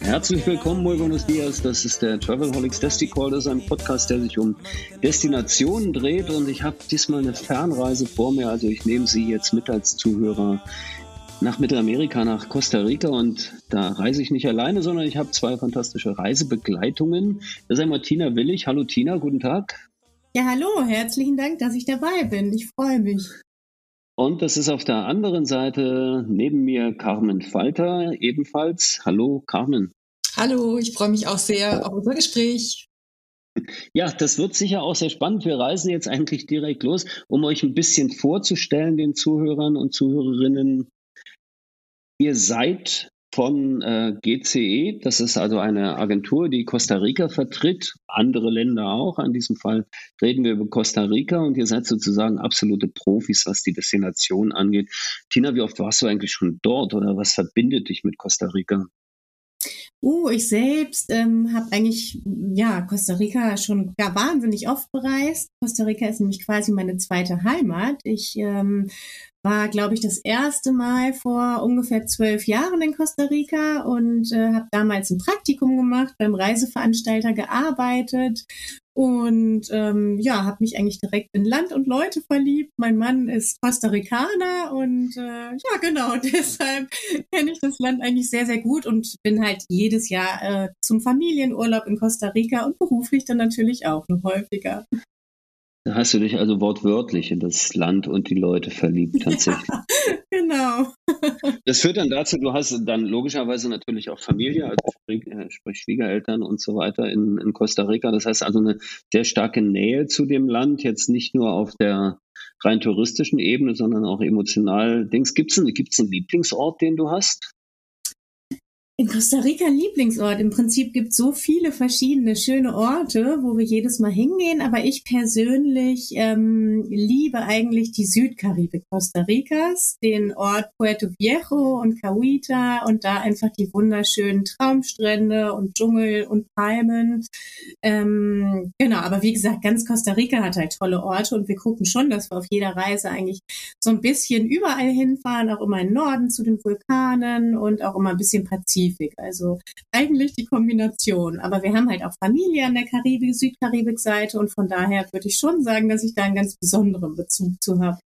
Herzlich willkommen, muy buenos dias. Das ist der Travelholics Desti Call. Das ist ein Podcast, der sich um Destinationen dreht. Und ich habe diesmal eine Fernreise vor mir. Also ich nehme Sie jetzt mit als Zuhörer nach Mittelamerika, nach Costa Rica. Und da reise ich nicht alleine, sondern ich habe zwei fantastische Reisebegleitungen. Das ist einmal Tina Willig. Hallo Tina, guten Tag. Ja, hallo, herzlichen Dank, dass ich dabei bin. Ich freue mich. Und das ist auf der anderen Seite neben mir Carmen Falter ebenfalls. Hallo Carmen. Hallo, ich freue mich auch sehr auf unser Gespräch. Ja, das wird sicher auch sehr spannend. Wir reisen jetzt eigentlich direkt los, um euch ein bisschen vorzustellen, den Zuhörern und Zuhörerinnen. Ihr seid von äh, GCE. Das ist also eine Agentur, die Costa Rica vertritt, andere Länder auch. In diesem Fall reden wir über Costa Rica und ihr seid sozusagen absolute Profis, was die Destination angeht. Tina, wie oft warst du eigentlich schon dort oder was verbindet dich mit Costa Rica? Uh, ich selbst ähm, habe eigentlich ja Costa Rica schon gar wahnsinnig oft bereist. Costa Rica ist nämlich quasi meine zweite Heimat. Ich ähm, war, glaube ich, das erste Mal vor ungefähr zwölf Jahren in Costa Rica und äh, habe damals ein Praktikum gemacht, beim Reiseveranstalter gearbeitet und ähm, ja, habe mich eigentlich direkt in Land und Leute verliebt. Mein Mann ist Costa Ricaner und äh, ja, genau, deshalb kenne ich das Land eigentlich sehr, sehr gut und bin halt jedes Jahr äh, zum Familienurlaub in Costa Rica und beruflich dann natürlich auch noch häufiger. Da hast du dich also wortwörtlich in das Land und die Leute verliebt, tatsächlich. Ja, genau. Das führt dann dazu, du hast dann logischerweise natürlich auch Familie, also sprich, äh, sprich Schwiegereltern und so weiter in, in Costa Rica. Das heißt also eine sehr starke Nähe zu dem Land, jetzt nicht nur auf der rein touristischen Ebene, sondern auch emotional. Denkst, gibt's einen, gibt's einen Lieblingsort, den du hast? In Costa Rica Lieblingsort. Im Prinzip gibt es so viele verschiedene schöne Orte, wo wir jedes Mal hingehen. Aber ich persönlich ähm, liebe eigentlich die Südkaribik Costa Ricas, den Ort Puerto Viejo und Cahuita und da einfach die wunderschönen Traumstrände und Dschungel und Palmen. Ähm, genau, aber wie gesagt, ganz Costa Rica hat halt tolle Orte und wir gucken schon, dass wir auf jeder Reise eigentlich so ein bisschen überall hinfahren, auch immer im Norden zu den Vulkanen und auch immer ein bisschen Pazifik Pazifik. Also eigentlich die Kombination. Aber wir haben halt auch Familie an der Karibik, Südkaribik-Seite und von daher würde ich schon sagen, dass ich da einen ganz besonderen Bezug zu habe.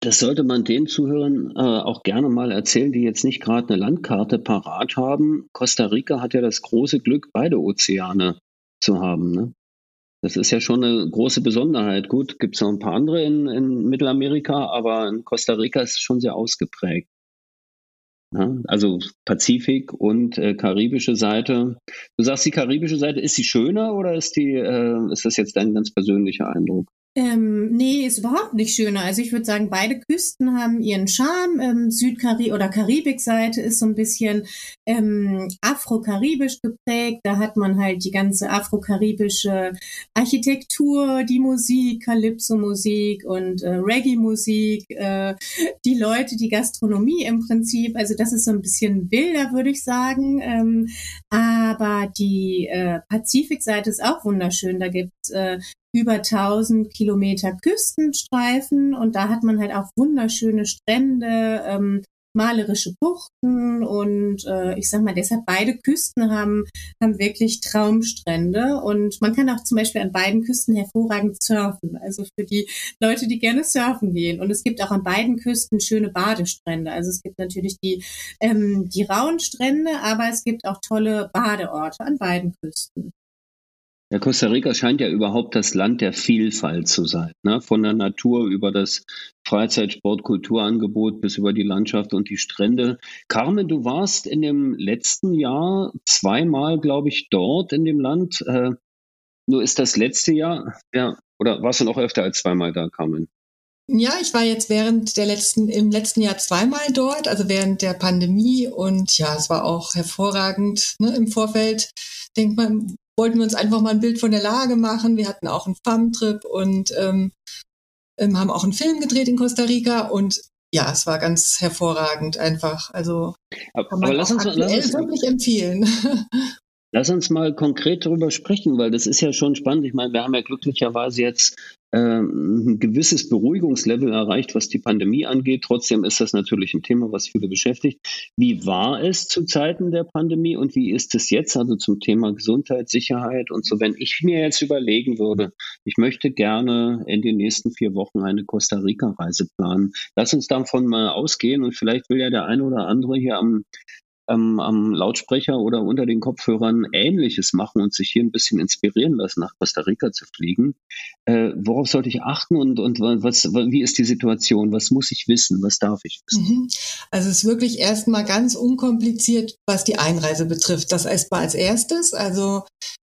Das sollte man den Zuhörern äh, auch gerne mal erzählen, die jetzt nicht gerade eine Landkarte parat haben. Costa Rica hat ja das große Glück, beide Ozeane zu haben. Ne? Das ist ja schon eine große Besonderheit. Gut, gibt es noch ein paar andere in, in Mittelamerika, aber in Costa Rica ist es schon sehr ausgeprägt. Also Pazifik und äh, karibische Seite. Du sagst, die karibische Seite, ist sie schöner oder ist die, äh, ist das jetzt dein ganz persönlicher Eindruck? Ähm, nee, ist überhaupt nicht schöner. Also ich würde sagen, beide Küsten haben ihren Charme. Ähm, Südkaribik oder Karibikseite ist so ein bisschen ähm, afro-karibisch geprägt. Da hat man halt die ganze afro-karibische Architektur, die Musik, Calypso-Musik und äh, Reggae-Musik, äh, die Leute, die Gastronomie im Prinzip. Also das ist so ein bisschen wilder, würde ich sagen. Ähm, aber die äh, Pazifikseite ist auch wunderschön. Da gibt's äh, über 1000 Kilometer Küstenstreifen und da hat man halt auch wunderschöne Strände, ähm, malerische Buchten und äh, ich sag mal, deshalb beide Küsten haben, haben wirklich Traumstrände und man kann auch zum Beispiel an beiden Küsten hervorragend surfen, also für die Leute, die gerne surfen gehen. Und es gibt auch an beiden Küsten schöne Badestrände. Also es gibt natürlich die, ähm, die rauen Strände, aber es gibt auch tolle Badeorte an beiden Küsten. Ja, Costa Rica scheint ja überhaupt das Land der Vielfalt zu sein. Ne? Von der Natur über das Freizeitsport, Kulturangebot bis über die Landschaft und die Strände. Carmen, du warst in dem letzten Jahr zweimal, glaube ich, dort in dem Land. Äh, nur ist das letzte Jahr, ja, Oder warst du noch öfter als zweimal da, Carmen? Ja, ich war jetzt während der letzten, im letzten Jahr zweimal dort, also während der Pandemie und ja, es war auch hervorragend ne, im Vorfeld. Denkt man, wollten wir uns einfach mal ein Bild von der Lage machen. Wir hatten auch einen Farmtrip und ähm, ähm, haben auch einen Film gedreht in Costa Rica und ja, es war ganz hervorragend einfach. Also aber, aber lass uns, lass uns wirklich empfehlen. Lass uns mal konkret darüber sprechen, weil das ist ja schon spannend. Ich meine, wir haben ja glücklicherweise jetzt äh, ein gewisses Beruhigungslevel erreicht, was die Pandemie angeht. Trotzdem ist das natürlich ein Thema, was viele beschäftigt. Wie war es zu Zeiten der Pandemie und wie ist es jetzt, also zum Thema Gesundheit, Sicherheit und so? Wenn ich mir jetzt überlegen würde, ich möchte gerne in den nächsten vier Wochen eine Costa Rica-Reise planen. Lass uns davon mal ausgehen und vielleicht will ja der eine oder andere hier am ähm, am Lautsprecher oder unter den Kopfhörern Ähnliches machen und sich hier ein bisschen inspirieren lassen, nach Costa Rica zu fliegen. Äh, worauf sollte ich achten und, und was, wie ist die Situation? Was muss ich wissen? Was darf ich wissen? Mhm. Also es ist wirklich erstmal ganz unkompliziert, was die Einreise betrifft. Das erstmal als erstes. Also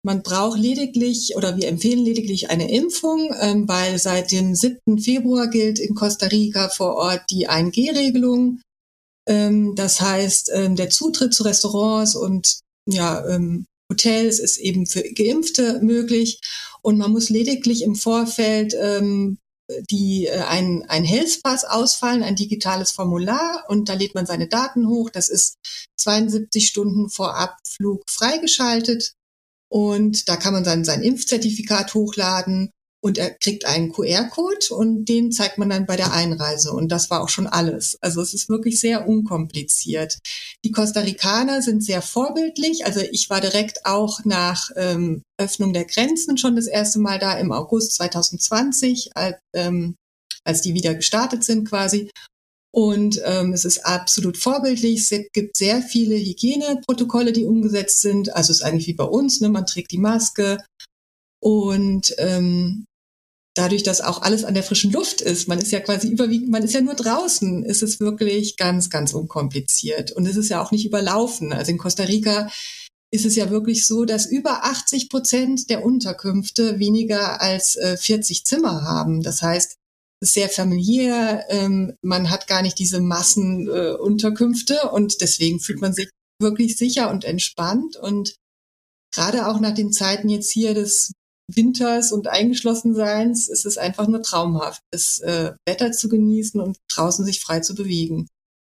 man braucht lediglich oder wir empfehlen lediglich eine Impfung, ähm, weil seit dem 7. Februar gilt in Costa Rica vor Ort die 1G-Regelung. Ähm, das heißt, ähm, der Zutritt zu Restaurants und ja, ähm, Hotels ist eben für Geimpfte möglich. Und man muss lediglich im Vorfeld ähm, die äh, ein, ein Health Pass ausfallen, ein digitales Formular. Und da lädt man seine Daten hoch. Das ist 72 Stunden vor Abflug freigeschaltet. Und da kann man dann sein Impfzertifikat hochladen und er kriegt einen QR-Code und den zeigt man dann bei der Einreise. Und das war auch schon alles. Also es ist wirklich sehr unkompliziert. Die Costa Ricaner sind sehr vorbildlich. Also ich war direkt auch nach ähm, Öffnung der Grenzen schon das erste Mal da im August 2020, als, ähm, als die wieder gestartet sind quasi. Und ähm, es ist absolut vorbildlich. Es gibt sehr viele Hygieneprotokolle, die umgesetzt sind. Also es ist eigentlich wie bei uns. Ne? Man trägt die Maske, und ähm, dadurch, dass auch alles an der frischen Luft ist, man ist ja quasi überwiegend, man ist ja nur draußen, ist es wirklich ganz, ganz unkompliziert. Und es ist ja auch nicht überlaufen. Also in Costa Rica ist es ja wirklich so, dass über 80 Prozent der Unterkünfte weniger als äh, 40 Zimmer haben. Das heißt, es ist sehr familiär, ähm, man hat gar nicht diese Massenunterkünfte äh, und deswegen fühlt man sich wirklich sicher und entspannt und gerade auch nach den Zeiten jetzt hier des Winters und Eingeschlossenseins ist es einfach nur traumhaft, das äh, Wetter zu genießen und draußen sich frei zu bewegen.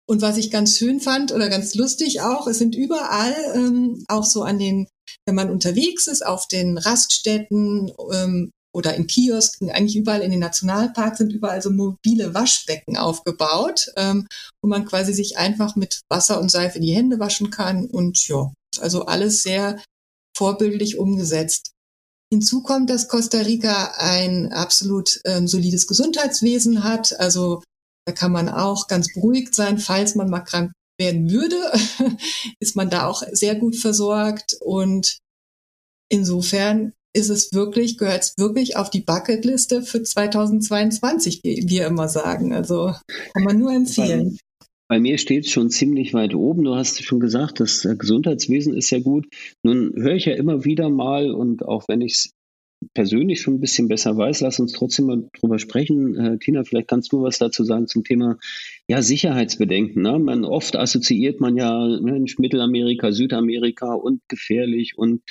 Und was ich ganz schön fand oder ganz lustig auch, es sind überall ähm, auch so an den, wenn man unterwegs ist, auf den Raststätten ähm, oder in Kiosken, eigentlich überall in den Nationalparks sind überall so mobile Waschbecken aufgebaut, ähm, wo man quasi sich einfach mit Wasser und Seife die Hände waschen kann und ja, also alles sehr vorbildlich umgesetzt. Hinzu kommt, dass Costa Rica ein absolut ähm, solides Gesundheitswesen hat. Also da kann man auch ganz beruhigt sein, falls man mal krank werden würde, ist man da auch sehr gut versorgt. Und insofern ist es wirklich, gehört es wirklich auf die Bucketliste für 2022, wie wir immer sagen. Also kann man nur empfehlen. Bei mir steht es schon ziemlich weit oben. Du hast schon gesagt, das Gesundheitswesen ist ja gut. Nun höre ich ja immer wieder mal, und auch wenn ich es persönlich schon ein bisschen besser weiß, lass uns trotzdem mal drüber sprechen. Äh, Tina, vielleicht kannst du was dazu sagen zum Thema ja, Sicherheitsbedenken. Ne? Man, oft assoziiert man ja Mensch, Mittelamerika, Südamerika und gefährlich und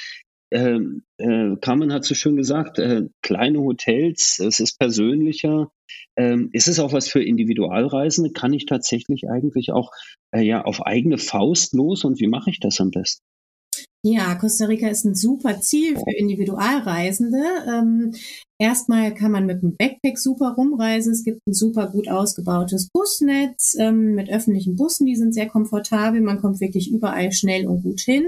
äh, äh, Carmen hat so schön gesagt, äh, kleine Hotels, es ist persönlicher. Ähm, ist es auch was für Individualreisende? Kann ich tatsächlich eigentlich auch äh, ja auf eigene Faust los und wie mache ich das am besten? Ja, Costa Rica ist ein super Ziel für Individualreisende. Ähm, erstmal kann man mit dem Backpack super rumreisen. Es gibt ein super gut ausgebautes Busnetz ähm, mit öffentlichen Bussen, die sind sehr komfortabel. Man kommt wirklich überall schnell und gut hin.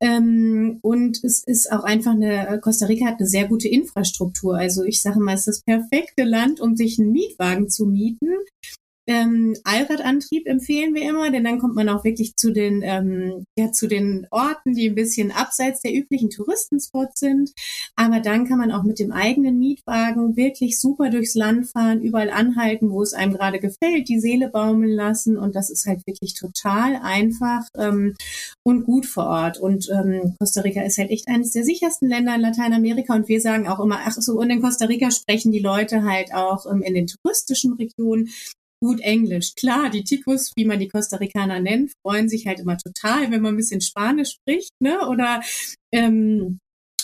Ähm, und es ist auch einfach eine, Costa Rica hat eine sehr gute Infrastruktur. Also ich sage mal, es ist das perfekte Land, um sich einen Mietwagen zu mieten Ähm, Allradantrieb empfehlen wir immer, denn dann kommt man auch wirklich zu den, ähm, ja, zu den Orten, die ein bisschen abseits der üblichen Touristenspots sind. Aber dann kann man auch mit dem eigenen Mietwagen wirklich super durchs Land fahren, überall anhalten, wo es einem gerade gefällt, die Seele baumeln lassen. Und das ist halt wirklich total einfach ähm, und gut vor Ort. Und ähm, Costa Rica ist halt echt eines der sichersten Länder in Lateinamerika. Und wir sagen auch immer, ach so, und in Costa Rica sprechen die Leute halt auch ähm, in den touristischen Regionen gut Englisch. Klar, die Ticos, wie man die Costa Ricaner nennt, freuen sich halt immer total, wenn man ein bisschen Spanisch spricht, ne? Oder ähm,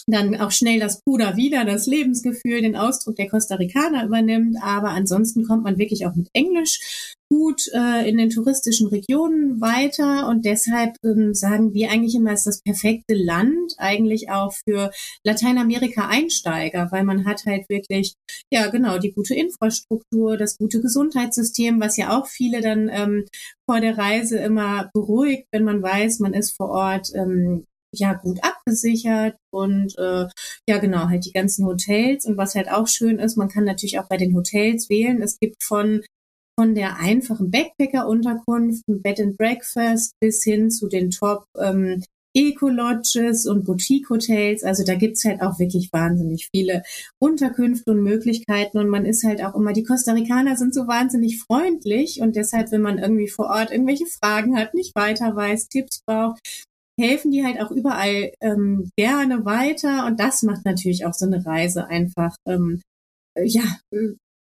dann auch schnell das Puder wieder, das Lebensgefühl, den Ausdruck der Costa Ricaner übernimmt. Aber ansonsten kommt man wirklich auch mit Englisch gut äh, in den touristischen Regionen weiter und deshalb ähm, sagen wir eigentlich immer, ist das perfekte Land eigentlich auch für Lateinamerika-Einsteiger, weil man hat halt wirklich, ja genau, die gute Infrastruktur, das gute Gesundheitssystem, was ja auch viele dann ähm, vor der Reise immer beruhigt, wenn man weiß, man ist vor Ort ähm, ja gut abgesichert und äh, ja genau halt die ganzen Hotels und was halt auch schön ist, man kann natürlich auch bei den Hotels wählen. Es gibt von von der einfachen Backpacker-Unterkunft, Bed and Breakfast bis hin zu den Top ähm, Eco-Lodges und Boutique-Hotels. Also da gibt's halt auch wirklich wahnsinnig viele Unterkünfte und Möglichkeiten. Und man ist halt auch immer, die Costa Ricaner sind so wahnsinnig freundlich und deshalb, wenn man irgendwie vor Ort irgendwelche Fragen hat, nicht weiter weiß, Tipps braucht, helfen die halt auch überall ähm, gerne weiter. Und das macht natürlich auch so eine Reise einfach ähm, ja,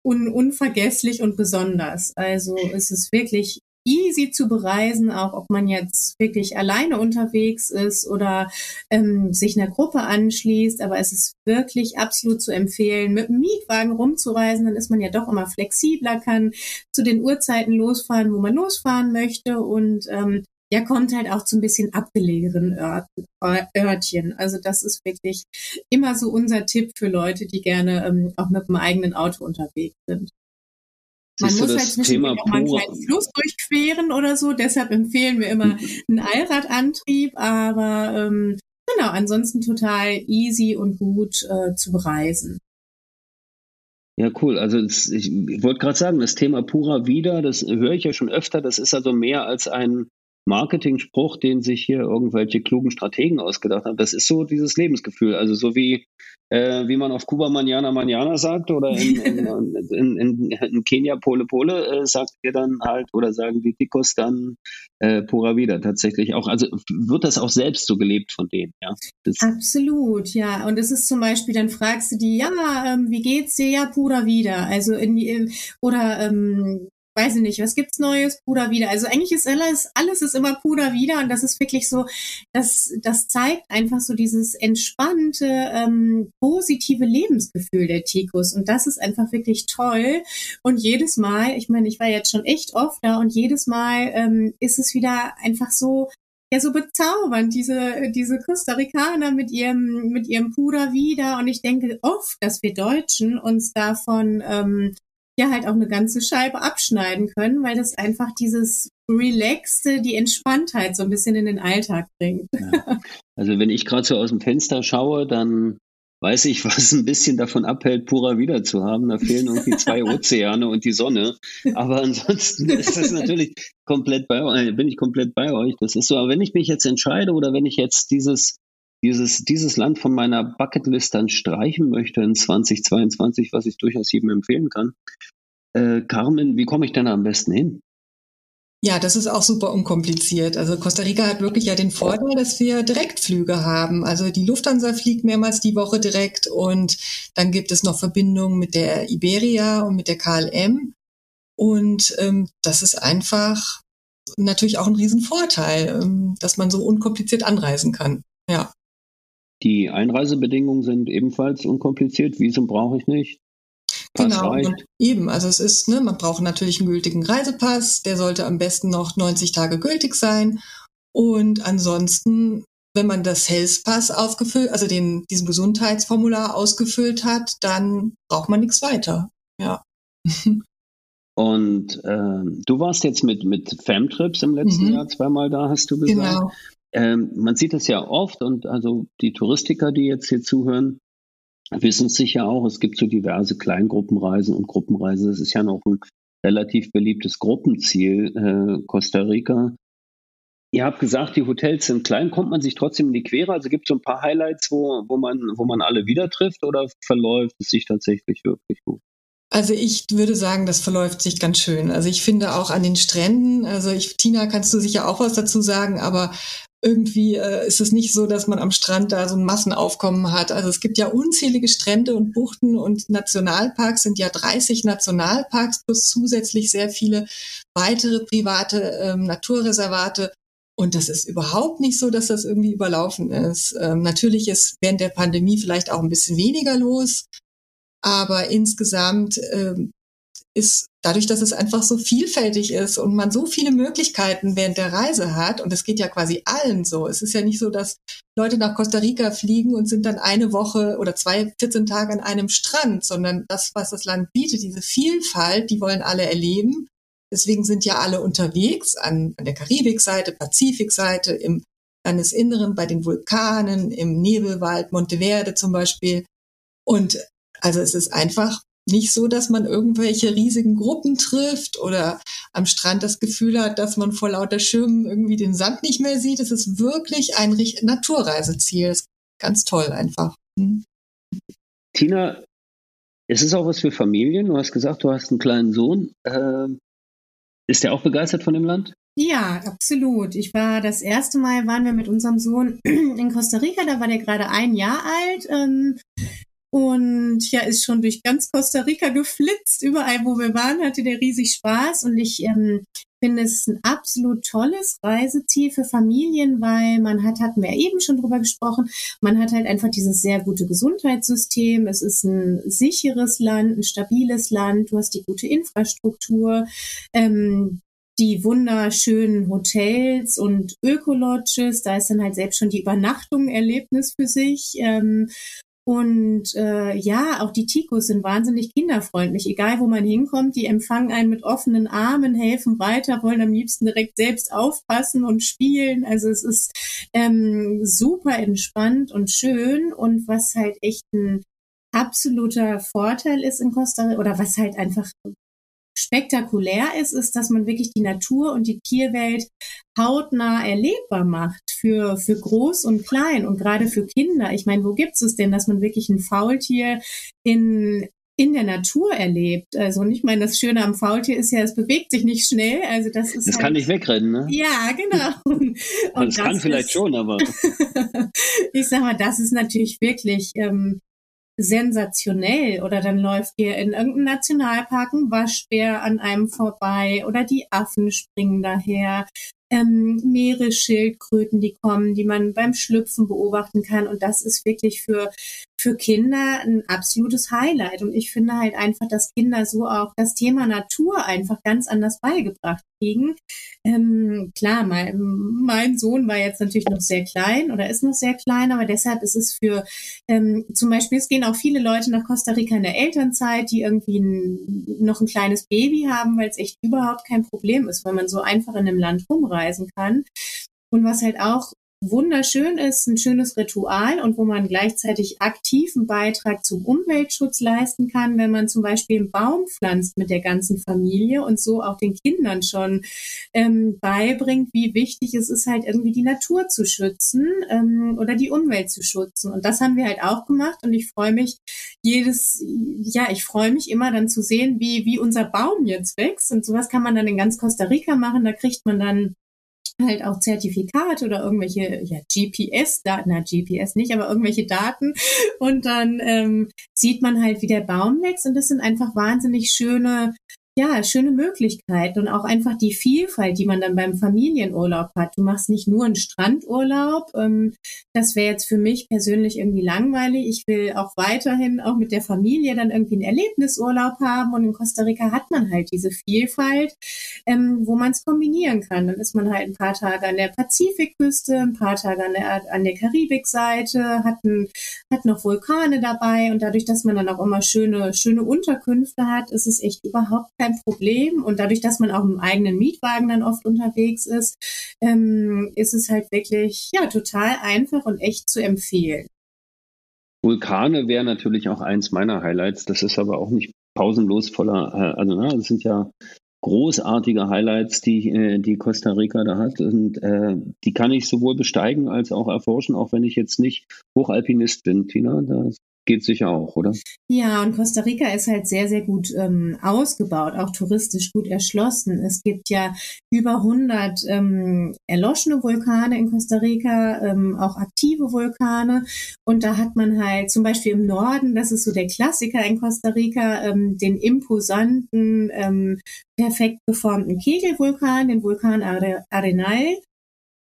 un unvergesslich und besonders. Also es ist wirklich easy zu bereisen, auch ob man jetzt wirklich alleine unterwegs ist oder ähm, sich einer Gruppe anschließt. Aber es ist wirklich absolut zu empfehlen, mit dem Mietwagen rumzureisen. Dann ist man ja doch immer flexibler, kann zu den Uhrzeiten losfahren, wo man losfahren möchte und ähm, ja, kommt halt auch zu ein bisschen abgelegenen Örtchen. Also das ist wirklich immer so unser Tipp für Leute, die gerne ähm, auch mit dem eigenen Auto unterwegs sind. Man muss halt zwischendurch auch mal einen kleinen Fluss durchqueren oder so. Deshalb empfehlen wir immer einen Allradantrieb. Aber ähm, genau, ansonsten total easy und gut äh, zu bereisen. Ja, cool. Also das, ich, ich wollte gerade sagen, das Thema Pura Vida, das höre ich ja schon öfter. Das ist also mehr als ein Marketing-Spruch, den sich hier irgendwelche klugen Strategen ausgedacht haben. Das ist so dieses Lebensgefühl. Also so wie, äh, wie man auf Kuba Manjana Manjana sagt oder in, in, in, in, in Kenia Pole Pole äh, sagt ihr dann halt oder sagen die Ticos dann äh, Pura Vida tatsächlich auch. Also wird das auch selbst so gelebt von denen, ja? Das Absolut, ja. Und es ist zum Beispiel, dann fragst du die, ja, ähm, wie geht's dir? Ja, Pura Vida. Also in die, oder ähm, weiß ich nicht, was gibt's Neues? Puder wieder. Also eigentlich ist alles, alles ist immer Puder wieder und das ist wirklich so, das, das zeigt einfach so dieses entspannte, ähm, positive Lebensgefühl der Tikus und das ist einfach wirklich toll und jedes Mal, ich meine, ich war jetzt schon echt oft da und jedes Mal ähm, ist es wieder einfach so, ja so bezaubernd, diese, diese Costa Ricaner mit ihrem, mit ihrem Puder wieder. Und ich denke oft, dass wir Deutschen uns davon ähm, ja halt auch eine ganze Scheibe abschneiden können, weil das einfach dieses Relaxte, die Entspanntheit so ein bisschen in den Alltag bringt. Ja. Also wenn ich gerade so aus dem Fenster schaue, dann weiß ich, was ein bisschen davon abhält, purer wieder zu haben. Da fehlen irgendwie zwei Ozeane und die Sonne. Aber ansonsten ist das natürlich komplett bei euch, bin ich komplett bei euch. Das ist so. Aber wenn ich mich jetzt entscheide oder wenn ich jetzt dieses dieses, dieses Land von meiner Bucketlist dann streichen möchte in 2022, was ich durchaus jedem empfehlen kann. Äh, Carmen, wie komme ich denn am besten hin? Ja, das ist auch super unkompliziert. Also Costa Rica hat wirklich ja den Vorteil, dass wir Direktflüge haben. Also die Lufthansa fliegt mehrmals die Woche direkt und dann gibt es noch Verbindungen mit der Iberia und mit der KLM. Und ähm, das ist einfach natürlich auch ein Riesenvorteil, ähm, dass man so unkompliziert anreisen kann. Ja. Die Einreisebedingungen sind ebenfalls unkompliziert. Visum brauche ich nicht. Pass genau, und eben, also es ist, ne, man braucht natürlich einen gültigen Reisepass, der sollte am besten noch 90 Tage gültig sein. Und ansonsten, wenn man das Health Pass aufgefüllt, also den, diesen Gesundheitsformular ausgefüllt hat, dann braucht man nichts weiter. Ja. Und äh, du warst jetzt mit, mit Femtrips im letzten mhm. Jahr zweimal da, hast du gesagt. Genau. Ähm, man sieht das ja oft und also die Touristiker, die jetzt hier zuhören, wissen es sicher auch. Es gibt so diverse Kleingruppenreisen und Gruppenreisen. Das ist ja noch ein relativ beliebtes Gruppenziel, äh, Costa Rica. Ihr habt gesagt, die Hotels sind klein, kommt man sich trotzdem in die Quere? Also gibt es so ein paar Highlights, wo, wo, man, wo man alle wieder trifft oder verläuft es sich tatsächlich wirklich gut? Also ich würde sagen, das verläuft sich ganz schön. Also ich finde auch an den Stränden, also ich, Tina, kannst du sicher auch was dazu sagen, aber irgendwie äh, ist es nicht so, dass man am Strand da so ein Massenaufkommen hat. Also es gibt ja unzählige Strände und Buchten und Nationalparks sind ja 30 Nationalparks plus zusätzlich sehr viele weitere private ähm, Naturreservate. Und das ist überhaupt nicht so, dass das irgendwie überlaufen ist. Ähm, natürlich ist während der Pandemie vielleicht auch ein bisschen weniger los, aber insgesamt ähm, ist dadurch, dass es einfach so vielfältig ist und man so viele Möglichkeiten während der Reise hat, und es geht ja quasi allen so. Es ist ja nicht so, dass Leute nach Costa Rica fliegen und sind dann eine Woche oder zwei, 14 Tage an einem Strand, sondern das, was das Land bietet, diese Vielfalt, die wollen alle erleben. Deswegen sind ja alle unterwegs an, an der Karibikseite, Pazifikseite, im Landesinneren, bei den Vulkanen, im Nebelwald, Monteverde zum Beispiel. Und also es ist einfach nicht so, dass man irgendwelche riesigen Gruppen trifft oder am Strand das Gefühl hat, dass man vor lauter Schirmen irgendwie den Sand nicht mehr sieht. Es ist wirklich ein Naturreiseziel. Das ist ganz toll einfach. Hm. Tina, es ist auch was für Familien. Du hast gesagt, du hast einen kleinen Sohn. Äh, ist der auch begeistert von dem Land? Ja, absolut. Ich war das erste Mal, waren wir mit unserem Sohn in Costa Rica, da war der gerade ein Jahr alt. Ähm, und ja, ist schon durch ganz Costa Rica geflitzt. Überall, wo wir waren, hatte der riesig Spaß. Und ich ähm, finde es ein absolut tolles Reiseziel für Familien, weil man hat, hatten wir eben schon drüber gesprochen, man hat halt einfach dieses sehr gute Gesundheitssystem. Es ist ein sicheres Land, ein stabiles Land. Du hast die gute Infrastruktur. Ähm, die wunderschönen Hotels und Ökolodges, da ist dann halt selbst schon die Übernachtung Erlebnis für sich. Ähm, und äh, ja, auch die Tikos sind wahnsinnig kinderfreundlich. Egal, wo man hinkommt, die empfangen einen mit offenen Armen, helfen weiter, wollen am liebsten direkt selbst aufpassen und spielen. Also es ist ähm, super entspannt und schön. Und was halt echt ein absoluter Vorteil ist in Costa Rica, oder was halt einfach spektakulär ist, ist, dass man wirklich die Natur und die Tierwelt hautnah erlebbar macht für, für groß und klein und gerade für Kinder. Ich meine, wo gibt es denn, dass man wirklich ein Faultier in in der Natur erlebt. Also und ich meine, das Schöne am Faultier ist ja, es bewegt sich nicht schnell. Also das ist. Es halt, kann nicht wegrennen, ne? Ja, genau. Und, und das, das kann vielleicht ist, schon, aber. ich sag mal, das ist natürlich wirklich ähm, sensationell oder dann läuft ihr in irgendeinem Nationalpark ein Waschbär an einem vorbei oder die Affen springen daher ähm, Meeresschildkröten, die kommen, die man beim Schlüpfen beobachten kann. Und das ist wirklich für, für Kinder ein absolutes Highlight. Und ich finde halt einfach, dass Kinder so auch das Thema Natur einfach ganz anders beigebracht kriegen. Ähm, klar, mein, mein Sohn war jetzt natürlich noch sehr klein oder ist noch sehr klein, aber deshalb ist es für ähm, zum Beispiel, es gehen auch viele Leute nach Costa Rica in der Elternzeit, die irgendwie ein, noch ein kleines Baby haben, weil es echt überhaupt kein Problem ist, weil man so einfach in einem Land rumreisen kann. Und was halt auch wunderschön ist, ein schönes Ritual und wo man gleichzeitig aktiven Beitrag zum Umweltschutz leisten kann, wenn man zum Beispiel einen Baum pflanzt mit der ganzen Familie und so auch den Kindern schon ähm, beibringt, wie wichtig es ist, halt irgendwie die Natur zu schützen ähm, oder die Umwelt zu schützen. Und das haben wir halt auch gemacht und ich freue mich jedes, ja, ich freue mich immer dann zu sehen, wie, wie unser Baum jetzt wächst und sowas kann man dann in ganz Costa Rica machen. Da kriegt man dann halt auch Zertifikate oder irgendwelche ja, GPS-Daten, na GPS nicht, aber irgendwelche Daten. Und dann ähm, sieht man halt, wie der Baum wächst. Und das sind einfach wahnsinnig schöne ja, schöne Möglichkeiten und auch einfach die Vielfalt, die man dann beim Familienurlaub hat. Du machst nicht nur einen Strandurlaub. Ähm, das wäre jetzt für mich persönlich irgendwie langweilig. Ich will auch weiterhin auch mit der Familie dann irgendwie einen Erlebnisurlaub haben und in Costa Rica hat man halt diese Vielfalt, ähm, wo man es kombinieren kann. Dann ist man halt ein paar Tage an der Pazifikküste, ein paar Tage an der, an der Karibikseite, hat, ein, hat noch Vulkane dabei und dadurch, dass man dann auch immer schöne, schöne Unterkünfte hat, ist es echt überhaupt kein Problem. Und dadurch, dass man auch im eigenen Mietwagen dann oft unterwegs ist, ähm, ist es halt wirklich ja total einfach und echt zu empfehlen. Vulkane wäre natürlich auch eins meiner Highlights. Das ist aber auch nicht pausenlos voller, äh, also ne, das sind ja großartige Highlights, die, äh, die Costa Rica da hat. Und äh, die kann ich sowohl besteigen als auch erforschen, auch wenn ich jetzt nicht Hochalpinist bin, Tina. Das geht sicher auch, oder? Ja, und Costa Rica ist halt sehr, sehr gut ähm, ausgebaut, auch touristisch gut erschlossen. Es gibt ja über 100 ähm, erloschene Vulkane in Costa Rica, ähm, auch aktive Vulkane. Und da hat man halt zum Beispiel im Norden, das ist so der Klassiker in Costa Rica, ähm, den imposanten, ähm, perfekt geformten Kegelvulkan, den Vulkan Arenal.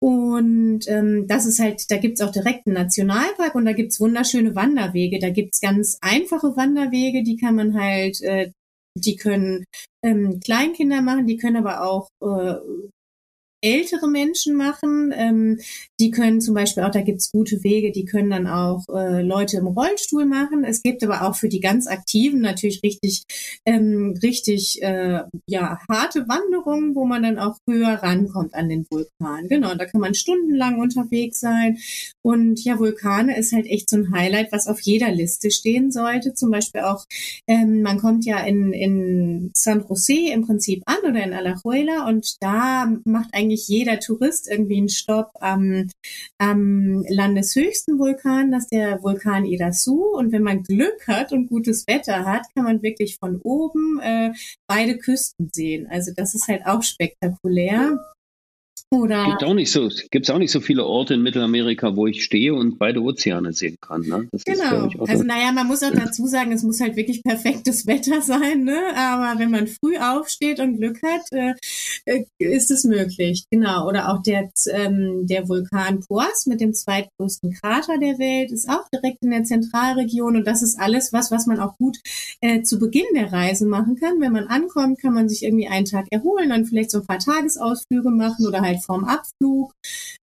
Und ähm, das ist halt, da gibt's auch direkt einen Nationalpark und da gibt's wunderschöne Wanderwege. Da gibt's ganz einfache Wanderwege, die kann man halt, äh, die können ähm, Kleinkinder machen, die können aber auch äh, ältere Menschen machen. Ähm, die können zum Beispiel auch, da gibt's gute Wege, die können dann auch äh, Leute im Rollstuhl machen. Es gibt aber auch für die ganz Aktiven natürlich richtig, ähm, richtig äh, ja, harte Wanderungen, wo man dann auch höher rankommt an den Vulkan. Genau, da kann man stundenlang unterwegs sein. Und ja, Vulkane ist halt echt so ein Highlight, was auf jeder Liste stehen sollte. Zum Beispiel auch, ähm, man kommt ja in, in San José im Prinzip an oder in Alajuela und da macht eigentlich eigentlich jeder Tourist irgendwie einen Stopp am, am landeshöchsten Vulkan, das ist der Vulkan Irasu. Und wenn man Glück hat und gutes Wetter hat, kann man wirklich von oben äh, beide Küsten sehen. Also das ist halt auch spektakulär. Oder gibt auch nicht so, gibt's auch nicht so viele Orte in Mittelamerika, wo ich stehe und beide Ozeane sehen kann. Ne? Das genau. Ist, also naja, man muss auch dazu sagen, es muss halt wirklich perfektes Wetter sein. Ne? Aber wenn man früh aufsteht und Glück hat, äh, äh, ist es möglich. Genau. Oder auch der, ähm, der Vulkan Poas mit dem zweitgrößten Krater der Welt ist auch direkt in der Zentralregion. Und das ist alles was, was man auch gut äh, zu Beginn der Reise machen kann. Wenn man ankommt, kann man sich irgendwie einen Tag erholen, dann vielleicht so ein paar Tagesausflüge machen oder halt vorm Abflug.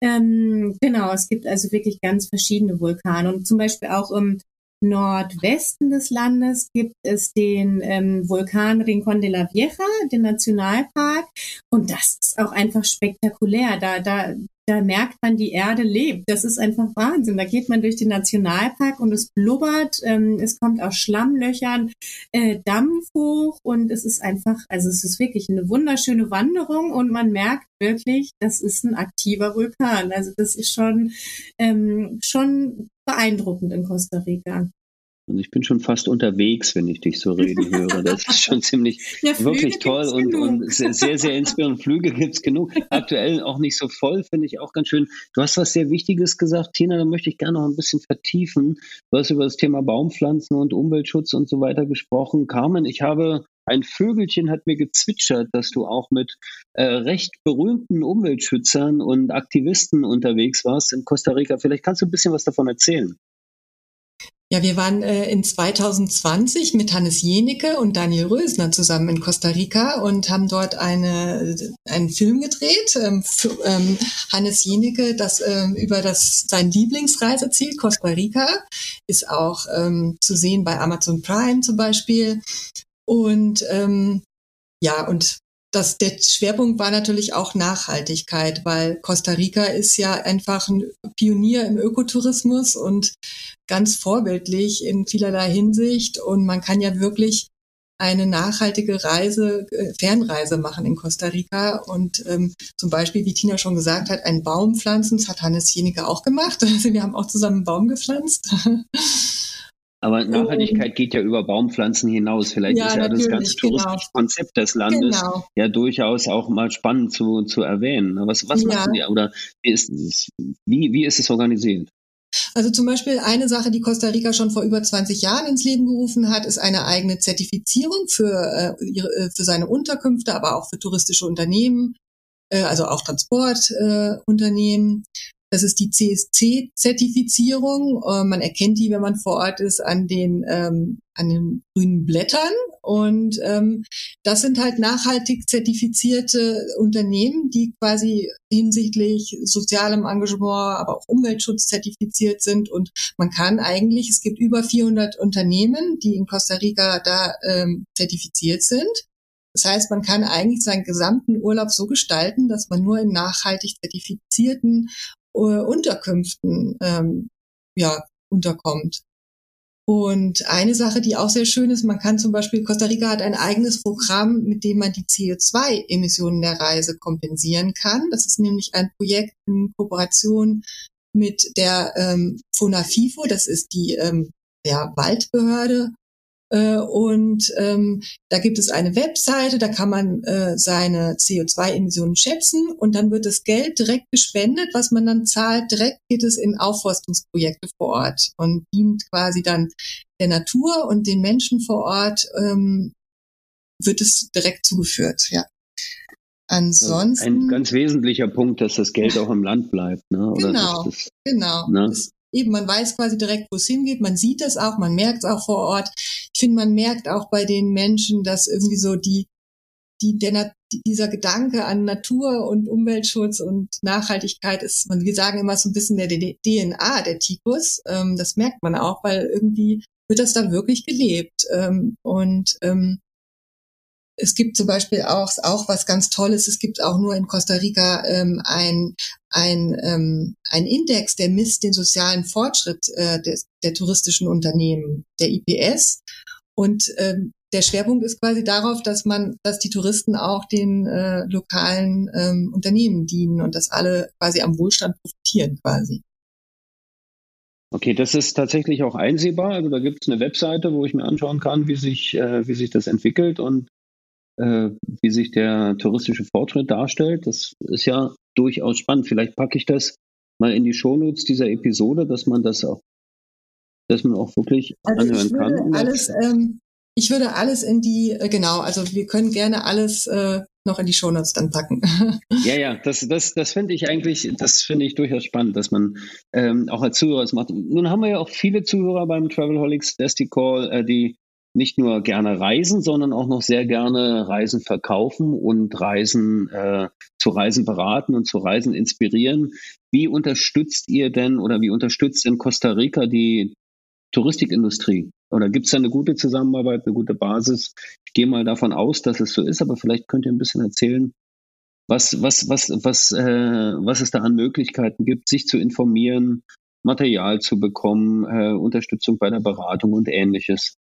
Ähm, genau, es gibt also wirklich ganz verschiedene Vulkane und zum Beispiel auch im Nordwesten des Landes gibt es den ähm, Vulkan Rincon de la Vieja, den Nationalpark. Und das ist auch einfach spektakulär. Da, da, da merkt man, die Erde lebt. Das ist einfach Wahnsinn. Da geht man durch den Nationalpark und es blubbert, ähm, es kommt aus Schlammlöchern äh, Dampf hoch und es ist einfach, also es ist wirklich eine wunderschöne Wanderung und man merkt wirklich, das ist ein aktiver Vulkan. Also das ist schon, ähm, schon beeindruckend in Costa Rica. Und ich bin schon fast unterwegs, wenn ich dich so reden höre. Das ist schon ziemlich ja, wirklich toll und, und sehr, sehr, sehr inspirierend. Flüge gibt's genug. Aktuell auch nicht so voll, finde ich auch ganz schön. Du hast was sehr Wichtiges gesagt, Tina, da möchte ich gerne noch ein bisschen vertiefen. Du hast über das Thema Baumpflanzen und Umweltschutz und so weiter gesprochen. Carmen, ich habe ein Vögelchen hat mir gezwitschert, dass du auch mit äh, recht berühmten Umweltschützern und Aktivisten unterwegs warst in Costa Rica. Vielleicht kannst du ein bisschen was davon erzählen. Ja, wir waren äh, in 2020 mit Hannes Jenecke und Daniel Rösner zusammen in Costa Rica und haben dort eine, einen Film gedreht. Ähm, für, ähm, Hannes Jenecke, das ähm, über das sein Lieblingsreiseziel Costa Rica ist auch ähm, zu sehen bei Amazon Prime zum Beispiel. Und ähm, ja, und das, der Schwerpunkt war natürlich auch Nachhaltigkeit, weil Costa Rica ist ja einfach ein Pionier im Ökotourismus und ganz vorbildlich in vielerlei Hinsicht. Und man kann ja wirklich eine nachhaltige Reise, äh, Fernreise machen in Costa Rica und ähm, zum Beispiel, wie Tina schon gesagt hat, einen Baum pflanzen. Das hat Hannes Jenige auch gemacht. Also wir haben auch zusammen einen Baum gepflanzt. Aber Nachhaltigkeit geht ja über Baumpflanzen hinaus. Vielleicht ja, ist ja das ganze touristische genau. Konzept des Landes genau. ja durchaus auch mal spannend zu, zu erwähnen. Was, was ja. machen die oder wie ist, es, wie, wie ist es organisiert? Also zum Beispiel eine Sache, die Costa Rica schon vor über 20 Jahren ins Leben gerufen hat, ist eine eigene Zertifizierung für, äh, äh, für seine Unterkünfte, aber auch für touristische Unternehmen, äh, also auch Transportunternehmen. Das ist die CSC-Zertifizierung. Äh, man erkennt die, wenn man vor Ort ist, an den, ähm, an den grünen Blättern. Und ähm, das sind halt nachhaltig zertifizierte Unternehmen, die quasi hinsichtlich sozialem Engagement, aber auch Umweltschutz zertifiziert sind. Und man kann eigentlich, es gibt über 400 Unternehmen, die in Costa Rica da ähm, zertifiziert sind. Das heißt, man kann eigentlich seinen gesamten Urlaub so gestalten, dass man nur in nachhaltig zertifizierten Unterkünften ähm, ja, unterkommt. Und eine Sache, die auch sehr schön ist, man kann zum Beispiel, Costa Rica hat ein eigenes Programm, mit dem man die CO2-Emissionen der Reise kompensieren kann. Das ist nämlich ein Projekt in Kooperation mit der ähm, FONAFIFO, das ist die ähm, ja, Waldbehörde äh, und ähm, da gibt es eine Webseite, da kann man äh, seine CO2-Emissionen schätzen und dann wird das Geld direkt gespendet, was man dann zahlt. Direkt geht es in Aufforstungsprojekte vor Ort und dient quasi dann der Natur und den Menschen vor Ort. Ähm, wird es direkt zugeführt, ja. Ansonsten. Ein ganz wesentlicher Punkt, dass das Geld auch im Land bleibt. Ne? Oder genau, das, genau. Ne? Das, eben, man weiß quasi direkt, wo es hingeht, man sieht es auch, man merkt es auch vor Ort. Ich finde, man merkt auch bei den Menschen, dass irgendwie so die, die, der, dieser Gedanke an Natur und Umweltschutz und Nachhaltigkeit ist, man, wir sagen immer so ein bisschen der DNA der Tikus. Ähm, das merkt man auch, weil irgendwie wird das da wirklich gelebt. Ähm, und ähm, es gibt zum Beispiel auch, auch was ganz Tolles, es gibt auch nur in Costa Rica ähm, ein, ein, ähm, ein Index, der misst den sozialen Fortschritt äh, des, der touristischen Unternehmen, der IPS. Und ähm, der Schwerpunkt ist quasi darauf, dass man, dass die Touristen auch den äh, lokalen ähm, Unternehmen dienen und dass alle quasi am Wohlstand profitieren quasi. Okay, das ist tatsächlich auch einsehbar. Also da gibt es eine Webseite, wo ich mir anschauen kann, wie sich, äh, wie sich das entwickelt und äh, wie sich der touristische Fortschritt darstellt. Das ist ja durchaus spannend. Vielleicht packe ich das mal in die Shownotes dieser Episode, dass man das auch, dass man auch wirklich also anhören kann. Alles, ähm, ich würde alles in die, äh, genau, also wir können gerne alles äh, noch in die Shownotes dann packen. ja, ja, das, das, das finde ich eigentlich, das finde ich durchaus spannend, dass man ähm, auch als Zuhörer das macht. Nun haben wir ja auch viele Zuhörer beim Travelholics Desti Call, äh, die nicht nur gerne reisen, sondern auch noch sehr gerne Reisen verkaufen und Reisen äh, zu Reisen beraten und zu Reisen inspirieren. Wie unterstützt ihr denn oder wie unterstützt in Costa Rica die Touristikindustrie? Oder gibt es da eine gute Zusammenarbeit, eine gute Basis? Ich gehe mal davon aus, dass es so ist, aber vielleicht könnt ihr ein bisschen erzählen, was, was, was, was, äh, was es da an Möglichkeiten gibt, sich zu informieren, Material zu bekommen, äh, Unterstützung bei der Beratung und ähnliches.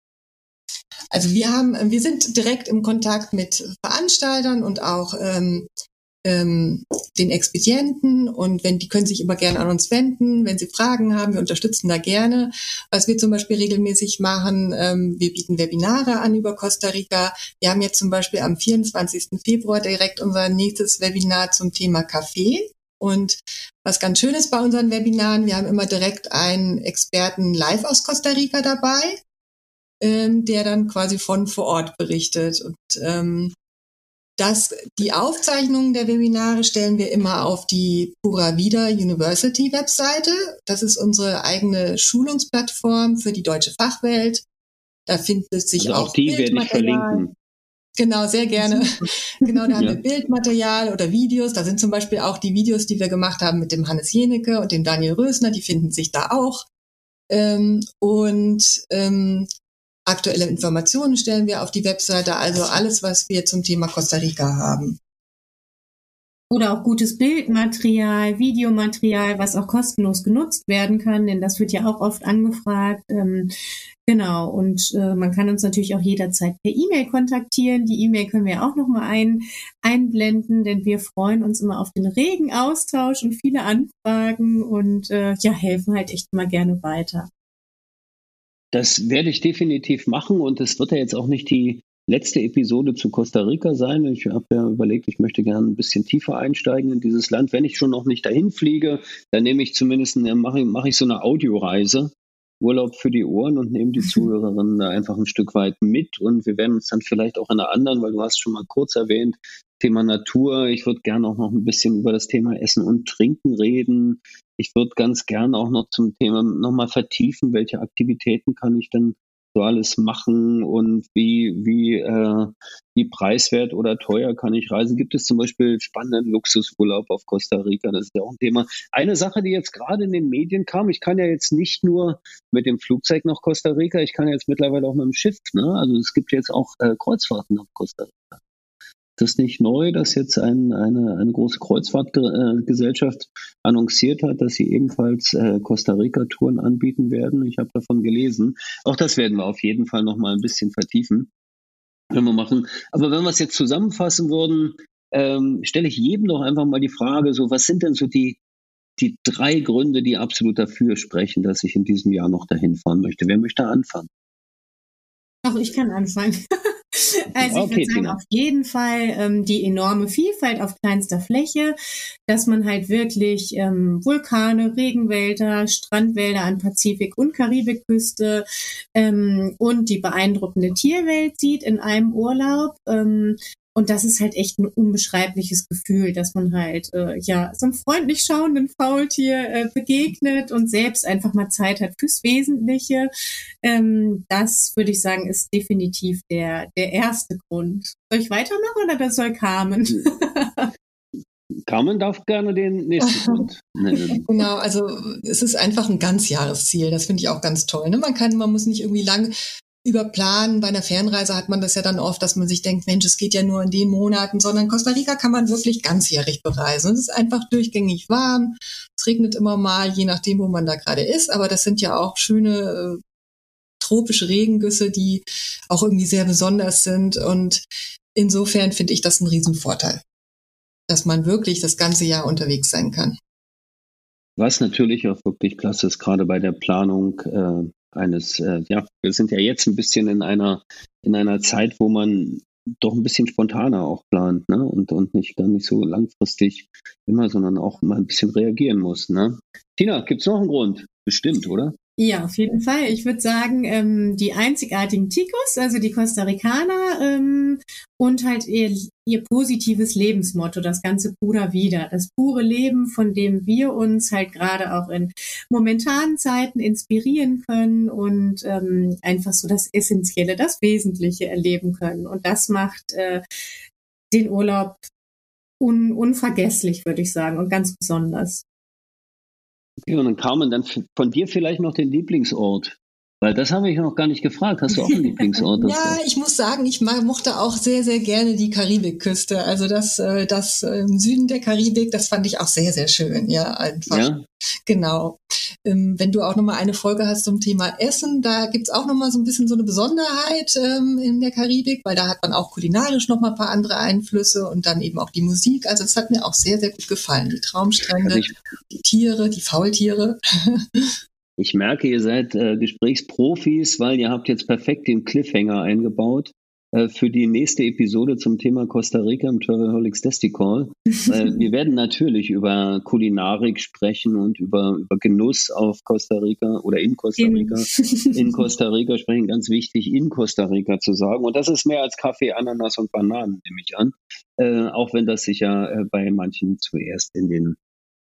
Also wir haben, wir sind direkt im Kontakt mit Veranstaltern und auch ähm, ähm, den Expedienten und wenn die können sich immer gerne an uns wenden, wenn sie Fragen haben, wir unterstützen da gerne. Was wir zum Beispiel regelmäßig machen, ähm, wir bieten Webinare an über Costa Rica. Wir haben jetzt zum Beispiel am 24. Februar direkt unser nächstes Webinar zum Thema Kaffee. Und was ganz schön ist bei unseren Webinaren, wir haben immer direkt einen Experten live aus Costa Rica dabei ähm, der dann quasi von vor Ort berichtet. Und ähm, das, die Aufzeichnungen der Webinare stellen wir immer auf die Pura Vida University Webseite. Das ist unsere eigene Schulungsplattform für die deutsche Fachwelt. Da findet sich also auch, auch die werde ich verlinken. Genau, sehr gerne. genau, da haben ja. wir Bildmaterial oder Videos. Da sind zum Beispiel auch die Videos, die wir gemacht haben mit dem Hannes Jenecke und dem Daniel Rösner, die finden sich da auch. Ähm, und ähm, Aktuelle Informationen stellen wir auf die Webseite, also alles, was wir zum Thema Costa Rica haben. Oder auch gutes Bildmaterial, Videomaterial, was auch kostenlos genutzt werden kann, denn das wird ja auch oft angefragt. Ähm, genau, und äh, man kann uns natürlich auch jederzeit per E-Mail kontaktieren. Die E-Mail können wir auch nochmal ein, einblenden, denn wir freuen uns immer auf den regen Austausch und viele Anfragen und äh, ja, helfen halt echt immer gerne weiter. Das werde ich definitiv machen und es wird ja jetzt auch nicht die letzte Episode zu Costa Rica sein. Ich habe ja überlegt, ich möchte gerne ein bisschen tiefer einsteigen in dieses Land. Wenn ich schon noch nicht dahin fliege, dann nehme ich zumindest, mache mach ich so eine Audioreise, Urlaub für die Ohren und nehme die Zuhörerinnen da einfach ein Stück weit mit. Und wir werden uns dann vielleicht auch in einer anderen, weil du hast schon mal kurz erwähnt, Thema Natur. Ich würde gerne auch noch ein bisschen über das Thema Essen und Trinken reden. Ich würde ganz gerne auch noch zum Thema nochmal vertiefen, welche Aktivitäten kann ich denn so alles machen und wie, wie, äh, wie preiswert oder teuer kann ich reisen? Gibt es zum Beispiel spannenden Luxusurlaub auf Costa Rica? Das ist ja auch ein Thema. Eine Sache, die jetzt gerade in den Medien kam, ich kann ja jetzt nicht nur mit dem Flugzeug nach Costa Rica, ich kann jetzt mittlerweile auch mit dem Schiff. Ne? Also es gibt jetzt auch äh, Kreuzfahrten auf Costa Rica. Das nicht neu, dass jetzt ein, eine, eine große Kreuzfahrtgesellschaft annonciert hat, dass sie ebenfalls äh, Costa Rica-Touren anbieten werden? Ich habe davon gelesen. Auch das werden wir auf jeden Fall noch mal ein bisschen vertiefen, wenn wir machen. Aber wenn wir es jetzt zusammenfassen würden, ähm, stelle ich jedem doch einfach mal die Frage: So, was sind denn so die die drei Gründe, die absolut dafür sprechen, dass ich in diesem Jahr noch dahin fahren möchte? Wer möchte anfangen? Auch ich kann anfangen. Also ich würde sagen, auf jeden Fall ähm, die enorme Vielfalt auf kleinster Fläche, dass man halt wirklich ähm, Vulkane, Regenwälder, Strandwälder an Pazifik- und Karibikküste ähm, und die beeindruckende Tierwelt sieht in einem Urlaub. Ähm, und das ist halt echt ein unbeschreibliches Gefühl, dass man halt äh, ja so einem freundlich schauenden Faultier äh, begegnet und selbst einfach mal Zeit hat fürs Wesentliche. Ähm, das würde ich sagen, ist definitiv der der erste Grund. Soll ich weitermachen oder das soll Carmen? Carmen darf gerne den nächsten Grund nennen. Genau, also es ist einfach ein Ganzjahresziel. Das finde ich auch ganz toll. Ne? Man kann, man muss nicht irgendwie lang überplanen. Bei einer Fernreise hat man das ja dann oft, dass man sich denkt, Mensch, es geht ja nur in den Monaten, sondern Costa Rica kann man wirklich ganzjährig bereisen. Es ist einfach durchgängig warm. Es regnet immer mal, je nachdem, wo man da gerade ist. Aber das sind ja auch schöne äh, tropische Regengüsse, die auch irgendwie sehr besonders sind. Und insofern finde ich das ein Riesenvorteil, dass man wirklich das ganze Jahr unterwegs sein kann. Was natürlich auch wirklich klasse ist, gerade bei der Planung äh, eines, äh, ja, wir sind ja jetzt ein bisschen in einer, in einer Zeit, wo man doch ein bisschen spontaner auch plant, ne? Und, und nicht gar nicht so langfristig immer, sondern auch mal ein bisschen reagieren muss, ne? Tina, gibt's noch einen Grund? Bestimmt, oder? Ja, auf jeden Fall. Ich würde sagen, ähm, die einzigartigen Ticos, also die Costa Ricaner ähm, und halt ihr, ihr positives Lebensmotto, das ganze Pura Vida, das pure Leben, von dem wir uns halt gerade auch in momentanen Zeiten inspirieren können und ähm, einfach so das Essentielle, das Wesentliche erleben können. Und das macht äh, den Urlaub un unvergesslich, würde ich sagen, und ganz besonders. Okay, und dann Carmen, dann von dir vielleicht noch den Lieblingsort. Weil das habe ich noch gar nicht gefragt. Hast du auch einen Lieblingsort? ja, ich muss sagen, ich mochte auch sehr, sehr gerne die Karibikküste. Also das, äh, das im Süden der Karibik, das fand ich auch sehr, sehr schön. Ja, einfach. Ja? Genau. Ähm, wenn du auch nochmal eine Folge hast zum Thema Essen, da gibt's auch nochmal so ein bisschen so eine Besonderheit ähm, in der Karibik, weil da hat man auch kulinarisch nochmal ein paar andere Einflüsse und dann eben auch die Musik. Also das hat mir auch sehr, sehr gut gefallen. Die Traumstrände, also die Tiere, die Faultiere. Ich merke, ihr seid äh, Gesprächsprofis, weil ihr habt jetzt perfekt den Cliffhanger eingebaut. Äh, für die nächste Episode zum Thema Costa Rica im Travelholics Desticall. wir werden natürlich über Kulinarik sprechen und über, über Genuss auf Costa Rica oder in Costa Rica. In Costa Rica sprechen, ganz wichtig, in Costa Rica zu sagen. Und das ist mehr als Kaffee, Ananas und Bananen, nehme ich an. Äh, auch wenn das sicher äh, bei manchen zuerst in den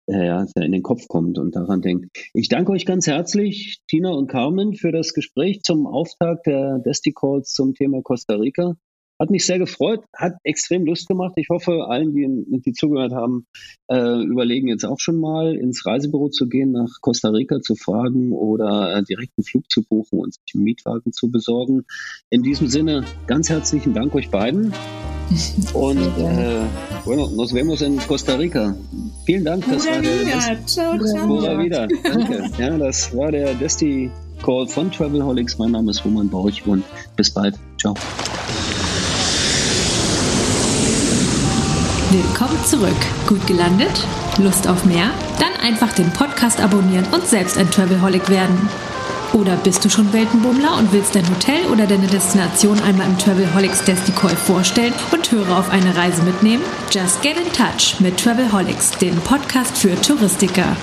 ja, in den Kopf kommt und daran denkt. Ich danke euch ganz herzlich, Tina und Carmen, für das Gespräch zum Auftakt der Desti Calls zum Thema Costa Rica. Hat mich sehr gefreut, hat extrem Lust gemacht. Ich hoffe, allen, die, die zugehört haben, äh, überlegen jetzt auch schon mal ins Reisebüro zu gehen, nach Costa Rica zu fragen oder äh, direkt einen Flug zu buchen und sich einen Mietwagen zu besorgen. In diesem Sinne, ganz herzlichen Dank euch beiden. Und äh, bueno, nos vemos en Costa Rica. Vielen Dank. Das Pura war der wieder. Ciao, ciao. Danke. Ja, das war der Desti Call von Travelholics. Mein Name ist Roman Borch und bis bald. Ciao. Willkommen zurück. Gut gelandet? Lust auf mehr? Dann einfach den Podcast abonnieren und selbst ein Travelholic werden. Oder bist du schon Weltenbummler und willst dein Hotel oder deine Destination einmal im Travelholics Desticoy vorstellen und Hörer auf eine Reise mitnehmen? Just get in touch mit Travelholics, dem Podcast für Touristiker.